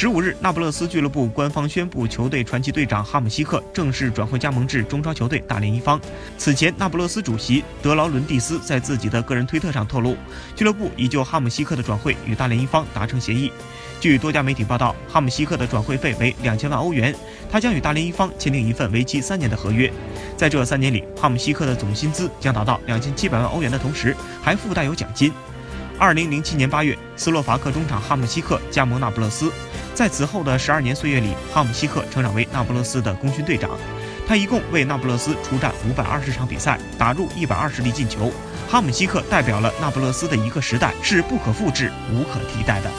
十五日，那不勒斯俱乐部官方宣布，球队传奇队长哈姆西克正式转会加盟至中超球队大连一方。此前，那不勒斯主席德劳伦蒂斯在自己的个人推特上透露，俱乐部已就哈姆西克的转会与大连一方达成协议。据多家媒体报道，哈姆西克的转会费为两千万欧元，他将与大连一方签订一份为期三年的合约。在这三年里，哈姆西克的总薪资将达到两千七百万欧元的同时，还附带有奖金。二零零七年八月，斯洛伐克中场哈姆西克加盟那不勒斯。在此后的十二年岁月里，哈姆西克成长为那不勒斯的功勋队长。他一共为那不勒斯出战五百二十场比赛，打入一百二十粒进球。哈姆西克代表了那不勒斯的一个时代，是不可复制、无可替代的。